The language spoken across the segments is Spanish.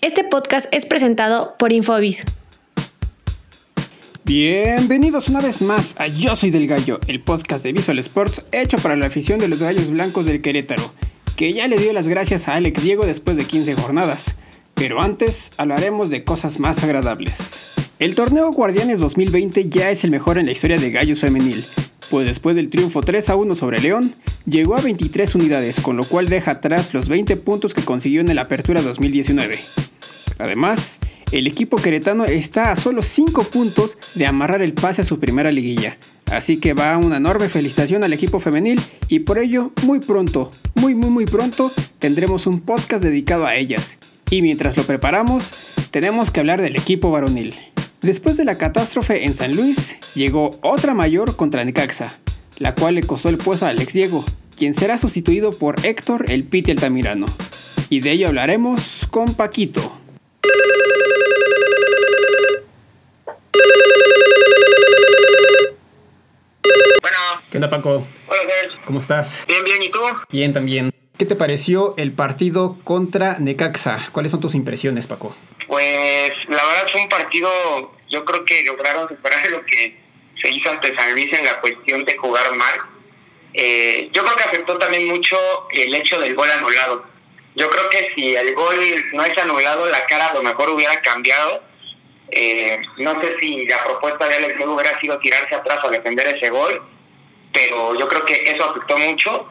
Este podcast es presentado por Infobis. Bienvenidos una vez más a Yo Soy del Gallo, el podcast de Visual Sports hecho para la afición de los Gallos Blancos del Querétaro, que ya le dio las gracias a Alex Diego después de 15 jornadas. Pero antes hablaremos de cosas más agradables. El torneo Guardianes 2020 ya es el mejor en la historia de Gallos Femenil, pues después del triunfo 3 a 1 sobre León, llegó a 23 unidades, con lo cual deja atrás los 20 puntos que consiguió en la Apertura 2019. Además, el equipo queretano está a solo 5 puntos de amarrar el pase a su primera liguilla. Así que va una enorme felicitación al equipo femenil y por ello muy pronto, muy muy muy pronto, tendremos un podcast dedicado a ellas. Y mientras lo preparamos, tenemos que hablar del equipo varonil. Después de la catástrofe en San Luis, llegó otra mayor contra Necaxa, la cual le costó el puesto a Alex Diego, quien será sustituido por Héctor el Piti Altamirano. Y de ello hablaremos con Paquito. Bueno, ¿Qué onda Paco? hola, Fer. ¿Cómo estás? Bien, bien, ¿y tú? Bien también. ¿Qué te pareció el partido contra Necaxa? ¿Cuáles son tus impresiones, Paco? Pues la verdad fue un partido, yo creo que lograron superar lo que se hizo ante San Luis en la cuestión de jugar mal. Eh, yo creo que afectó también mucho el hecho del gol anulado. Yo creo que si el gol no es anulado, la cara a lo mejor hubiera cambiado. Eh, no sé si la propuesta de Alex hubiera sido tirarse atrás a defender ese gol, pero yo creo que eso afectó mucho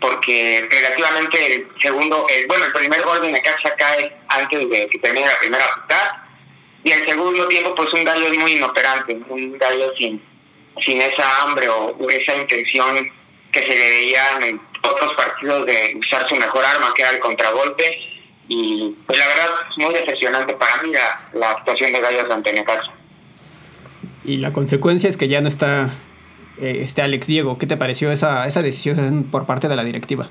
porque relativamente el segundo, el, bueno, el primer gol de Necaxa cae antes de que termine la primera mitad y el segundo tiempo pues un gallo muy inoperante, un gallo sin, sin esa hambre o esa intención que se le veía en otros partidos de usar su mejor arma que era el contragolpe y pues la verdad es muy decepcionante para mí la, la actuación de Gallos ante Necaxa. Y la consecuencia es que ya no está eh, este Alex Diego. ¿Qué te pareció esa, esa decisión por parte de la directiva?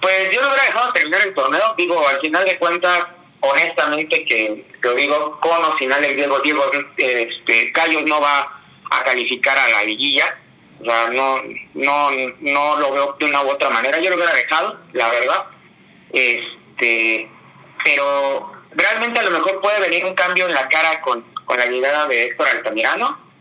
Pues yo lo hubiera dejado terminar el torneo. Digo, al final de cuentas, honestamente, que lo digo, con o sin Diego, Diego este, Gallos no va a calificar a la liguilla. O sea, no, no, no lo veo de una u otra manera. Yo lo hubiera dejado, la verdad. Este, pero realmente a lo mejor puede venir un cambio en la cara con, con la llegada de Héctor Altamirano.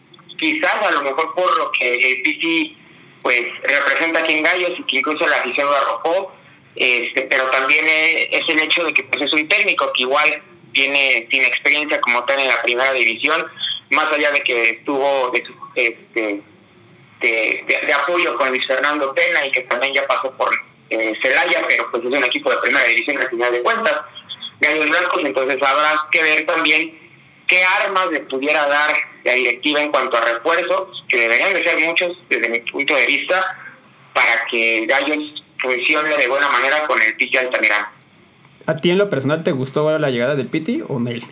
Quizás a lo mejor por lo que Piti pues representa aquí en Gallos y que incluso la afición lo arrojó, este, pero también es, es el hecho de que pues es un técnico que igual tiene, tiene experiencia como tal en la primera división, más allá de que estuvo de, este, de, de, de apoyo con Luis Fernando Pena y que también ya pasó por eh, Celaya, pero pues es un equipo de primera división al final de cuentas, Gallos Blancos, entonces habrá que ver también qué armas le pudiera dar la directiva en cuanto a refuerzos, que deberían de ser muchos desde mi punto de vista, para que Gallos funcione de buena manera con el Piti Altamirano. ¿A ti en lo personal te gustó la llegada del Piti o Mel?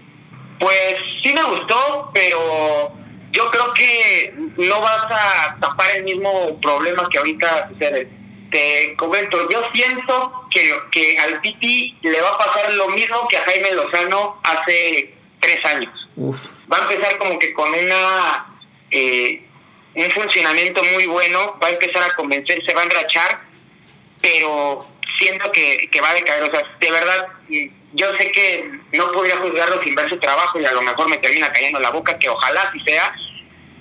Pues sí me gustó, pero yo creo que no vas a tapar el mismo problema que ahorita sucede. Te comento, yo siento que, que al Piti le va a pasar lo mismo que a Jaime Lozano hace tres años. Va a empezar como que con una eh, un funcionamiento muy bueno, va a empezar a convencer, se va a enrachar, pero siento que, que va a decaer. O sea, de verdad, yo sé que no podría juzgarlo sin ver su trabajo y a lo mejor me termina cayendo la boca, que ojalá así sea,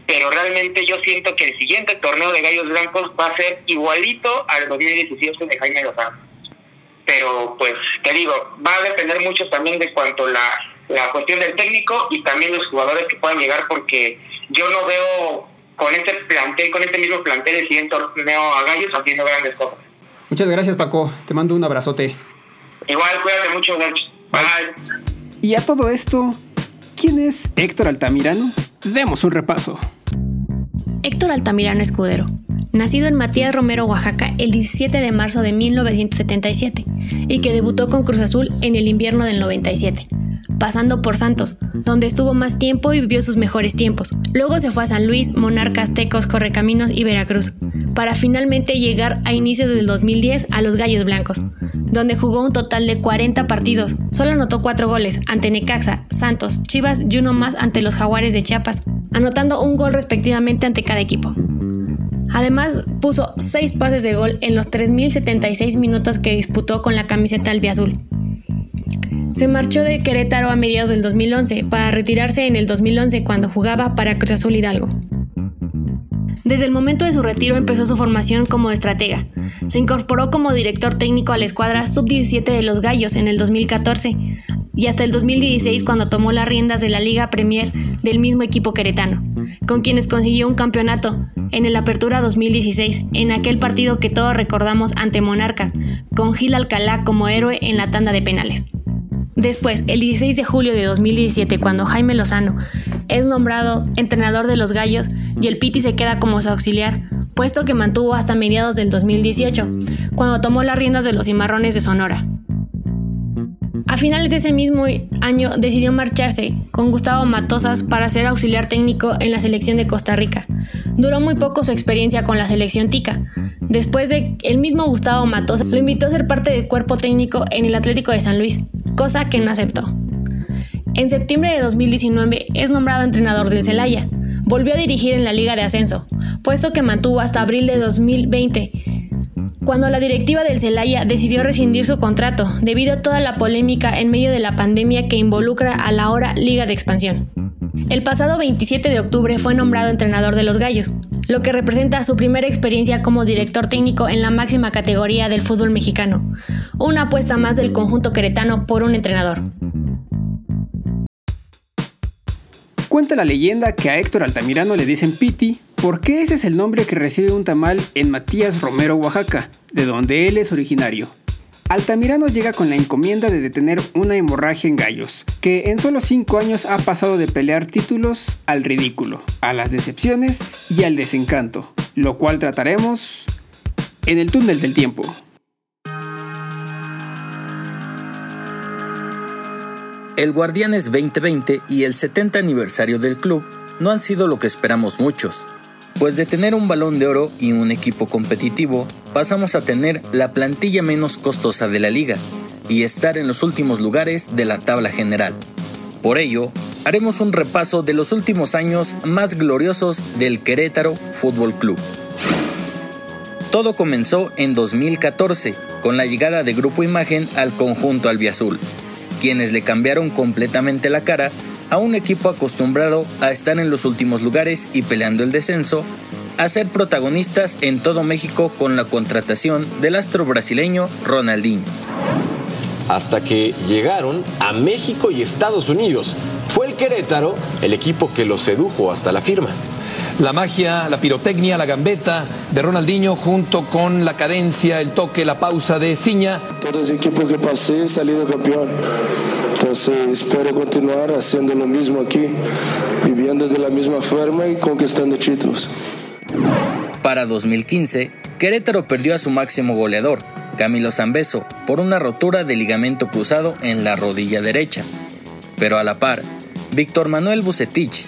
pero realmente yo siento que el siguiente torneo de Gallos Blancos va a ser igualito al 2017 de Jaime Lozano. Pero pues te digo, va a depender mucho también de cuanto la, la cuestión del técnico y también los jugadores que puedan llegar, porque yo no veo con este plantel, con este mismo plantel el siguiente torneo a Gallos haciendo grandes cosas. Muchas gracias, Paco. Te mando un abrazote. Igual, cuídate mucho, Nacho. Bye. Y a todo esto, ¿quién es Héctor Altamirano? Demos un repaso. Héctor Altamirano Escudero. Nacido en Matías Romero, Oaxaca, el 17 de marzo de 1977, y que debutó con Cruz Azul en el invierno del 97, pasando por Santos, donde estuvo más tiempo y vivió sus mejores tiempos. Luego se fue a San Luis, Monarcas, Tecos, Correcaminos y Veracruz, para finalmente llegar a inicios del 2010 a los Gallos Blancos, donde jugó un total de 40 partidos. Solo anotó 4 goles ante Necaxa, Santos, Chivas y uno más ante los Jaguares de Chiapas, anotando un gol respectivamente ante cada equipo. Además, puso 6 pases de gol en los 3.076 minutos que disputó con la camiseta albiazul. Se marchó de Querétaro a mediados del 2011 para retirarse en el 2011 cuando jugaba para Cruz Azul Hidalgo. Desde el momento de su retiro empezó su formación como estratega. Se incorporó como director técnico a la escuadra sub-17 de los Gallos en el 2014 y hasta el 2016 cuando tomó las riendas de la Liga Premier del mismo equipo queretano, con quienes consiguió un campeonato en el Apertura 2016, en aquel partido que todos recordamos ante Monarca, con Gil Alcalá como héroe en la tanda de penales. Después, el 16 de julio de 2017, cuando Jaime Lozano es nombrado entrenador de los Gallos y el Piti se queda como su auxiliar, puesto que mantuvo hasta mediados del 2018, cuando tomó las riendas de los Cimarrones de Sonora. A finales de ese mismo año decidió marcharse con Gustavo Matosas para ser auxiliar técnico en la selección de Costa Rica. Duró muy poco su experiencia con la selección tica. Después de el mismo Gustavo Matosas lo invitó a ser parte del cuerpo técnico en el Atlético de San Luis, cosa que no aceptó. En septiembre de 2019 es nombrado entrenador del Celaya. Volvió a dirigir en la Liga de Ascenso, puesto que mantuvo hasta abril de 2020, cuando la directiva del Celaya decidió rescindir su contrato debido a toda la polémica en medio de la pandemia que involucra a la ahora Liga de Expansión. El pasado 27 de octubre fue nombrado entrenador de los Gallos, lo que representa su primera experiencia como director técnico en la máxima categoría del fútbol mexicano, una apuesta más del conjunto queretano por un entrenador. Cuenta la leyenda que a Héctor Altamirano le dicen Piti porque ese es el nombre que recibe un tamal en Matías Romero, Oaxaca, de donde él es originario. Altamirano llega con la encomienda de detener una hemorragia en gallos, que en solo 5 años ha pasado de pelear títulos al ridículo, a las decepciones y al desencanto, lo cual trataremos en el túnel del tiempo. El Guardianes 2020 y el 70 aniversario del club no han sido lo que esperamos muchos, pues de tener un balón de oro y un equipo competitivo, pasamos a tener la plantilla menos costosa de la liga y estar en los últimos lugares de la tabla general. Por ello, haremos un repaso de los últimos años más gloriosos del Querétaro Fútbol Club. Todo comenzó en 2014 con la llegada de Grupo Imagen al conjunto albiazul quienes le cambiaron completamente la cara a un equipo acostumbrado a estar en los últimos lugares y peleando el descenso, a ser protagonistas en todo México con la contratación del astro brasileño Ronaldinho. Hasta que llegaron a México y Estados Unidos. Fue el Querétaro el equipo que los sedujo hasta la firma la magia, la pirotecnia, la gambeta de Ronaldinho junto con la cadencia, el toque, la pausa de Ciña. Todo ese equipo que pasé he salido campeón. Entonces espero continuar haciendo lo mismo aquí, viviendo de la misma forma y conquistando títulos. Para 2015, Querétaro perdió a su máximo goleador, Camilo Zambeso, por una rotura de ligamento cruzado en la rodilla derecha. Pero a la par, Víctor Manuel Bucetich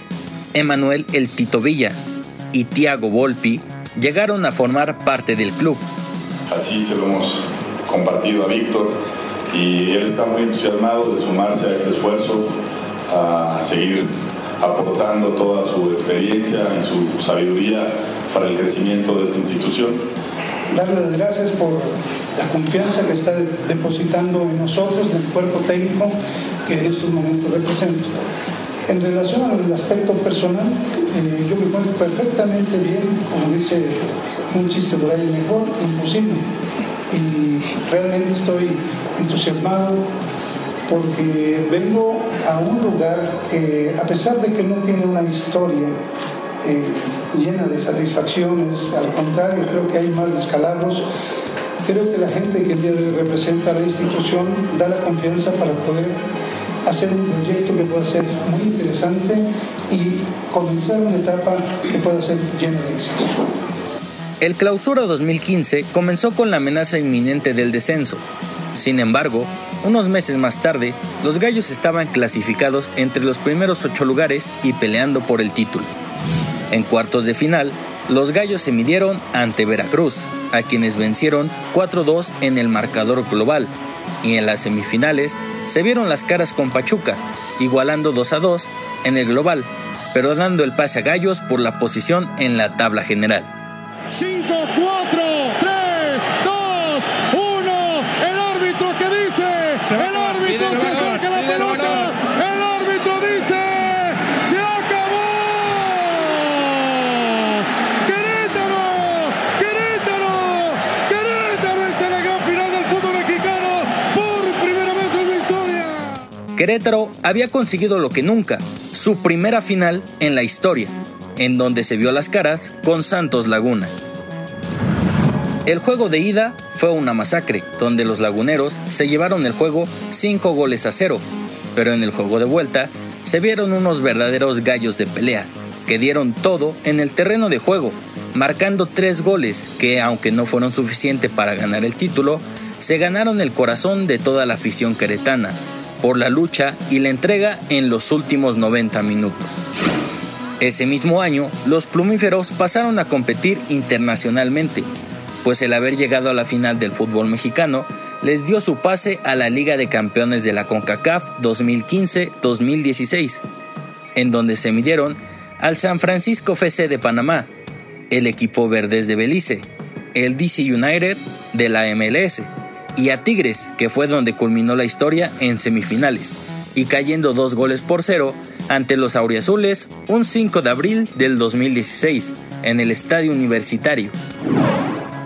Emanuel El Tito Villa y Tiago Volpi llegaron a formar parte del club. Así se lo hemos compartido a Víctor y él está muy entusiasmado de sumarse a este esfuerzo, a seguir aportando toda su experiencia y su sabiduría para el crecimiento de esta institución. Darle las gracias por la confianza que está depositando en nosotros, en el cuerpo técnico que en estos momentos represento. En relación al aspecto personal, eh, yo me encuentro perfectamente bien, como dice un chiste por ahí, mejor imposible. Y realmente estoy entusiasmado porque vengo a un lugar que, a pesar de que no tiene una historia eh, llena de satisfacciones, al contrario, creo que hay más descalabros, creo que la gente que el día de hoy representa a la institución da la confianza para poder hacer un proyecto que pueda ser muy interesante y comenzar una etapa que pueda ser llena de éxito. El clausura 2015 comenzó con la amenaza inminente del descenso. Sin embargo, unos meses más tarde, los gallos estaban clasificados entre los primeros ocho lugares y peleando por el título. En cuartos de final, los gallos se midieron ante Veracruz, a quienes vencieron 4-2 en el marcador global, y en las semifinales se vieron las caras con Pachuca, igualando 2 a 2 en el global, pero dando el pase a Gallos por la posición en la tabla general. 5, 4, 3, Querétaro había conseguido lo que nunca, su primera final en la historia, en donde se vio las caras con Santos Laguna. El juego de ida fue una masacre, donde los laguneros se llevaron el juego 5 goles a 0, pero en el juego de vuelta se vieron unos verdaderos gallos de pelea, que dieron todo en el terreno de juego, marcando tres goles que, aunque no fueron suficientes para ganar el título, se ganaron el corazón de toda la afición queretana, por la lucha y la entrega en los últimos 90 minutos. Ese mismo año, los plumíferos pasaron a competir internacionalmente, pues el haber llegado a la final del fútbol mexicano les dio su pase a la Liga de Campeones de la CONCACAF 2015-2016, en donde se midieron al San Francisco FC de Panamá, el equipo Verdes de Belice, el DC United de la MLS y a Tigres, que fue donde culminó la historia en semifinales, y cayendo dos goles por cero ante los Auriazules un 5 de abril del 2016 en el Estadio Universitario.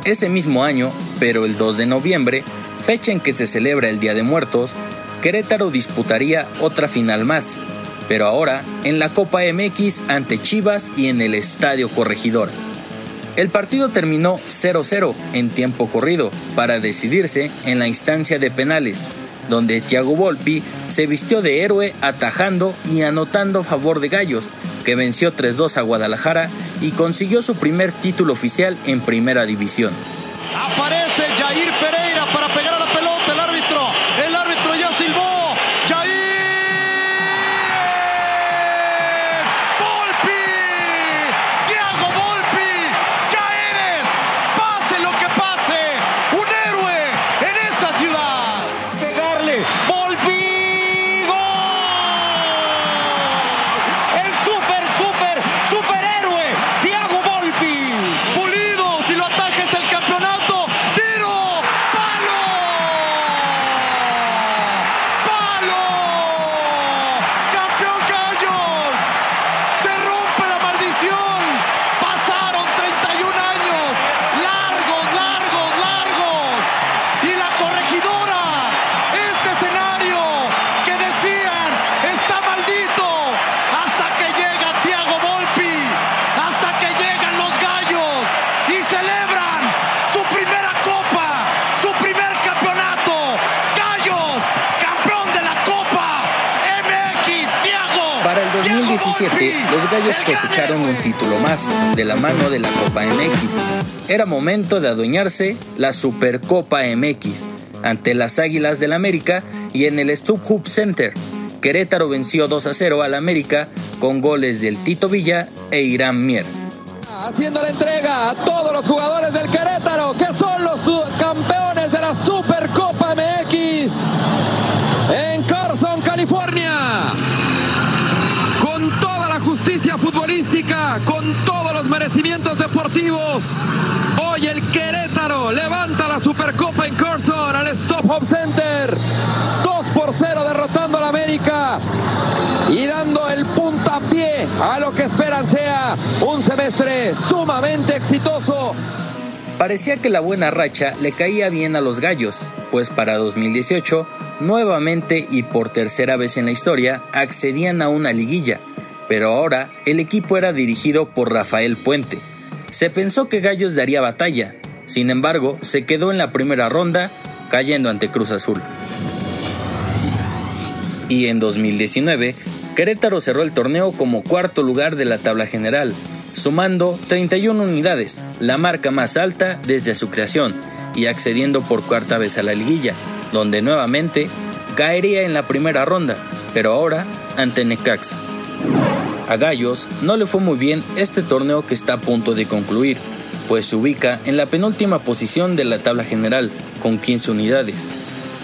Ese mismo año, pero el 2 de noviembre, fecha en que se celebra el Día de Muertos, Querétaro disputaría otra final más, pero ahora en la Copa MX ante Chivas y en el Estadio Corregidor. El partido terminó 0-0 en tiempo corrido para decidirse en la instancia de penales, donde Thiago Volpi se vistió de héroe atajando y anotando a favor de Gallos, que venció 3-2 a Guadalajara y consiguió su primer título oficial en Primera División. Aparece Jair Pereira Para el 2017, los Gallos cosecharon un título más, de la mano de la Copa MX. Era momento de adueñarse la Supercopa MX ante las Águilas del América y en el StubHub Center. Querétaro venció 2 a 0 al América con goles del Tito Villa e Irán Mier. Haciendo la entrega a todos los jugadores del Querétaro, que son los campeones de la Supercopa MX hoy el Querétaro levanta la Supercopa en Carson al Stop Hop Center. 2 por 0 derrotando al América y dando el puntapié a lo que esperan sea un semestre sumamente exitoso. Parecía que la buena racha le caía bien a los gallos, pues para 2018, nuevamente y por tercera vez en la historia, accedían a una liguilla, pero ahora el equipo era dirigido por Rafael Puente. Se pensó que Gallos daría batalla, sin embargo, se quedó en la primera ronda, cayendo ante Cruz Azul. Y en 2019, Querétaro cerró el torneo como cuarto lugar de la tabla general, sumando 31 unidades, la marca más alta desde su creación, y accediendo por cuarta vez a la liguilla, donde nuevamente caería en la primera ronda, pero ahora ante Necaxa. A Gallos no le fue muy bien este torneo que está a punto de concluir, pues se ubica en la penúltima posición de la tabla general, con 15 unidades.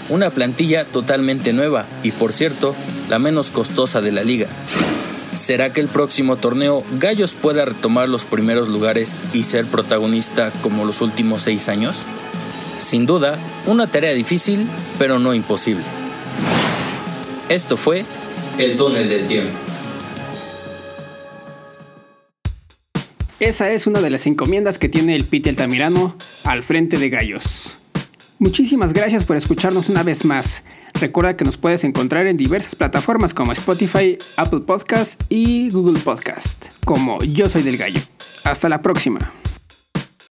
Una plantilla totalmente nueva y, por cierto, la menos costosa de la liga. ¿Será que el próximo torneo Gallos pueda retomar los primeros lugares y ser protagonista como los últimos seis años? Sin duda, una tarea difícil, pero no imposible. Esto fue El túnel del tiempo. Esa es una de las encomiendas que tiene el Pite Altamirano al frente de Gallos. Muchísimas gracias por escucharnos una vez más. Recuerda que nos puedes encontrar en diversas plataformas como Spotify, Apple Podcast y Google Podcast, como Yo Soy del Gallo. Hasta la próxima.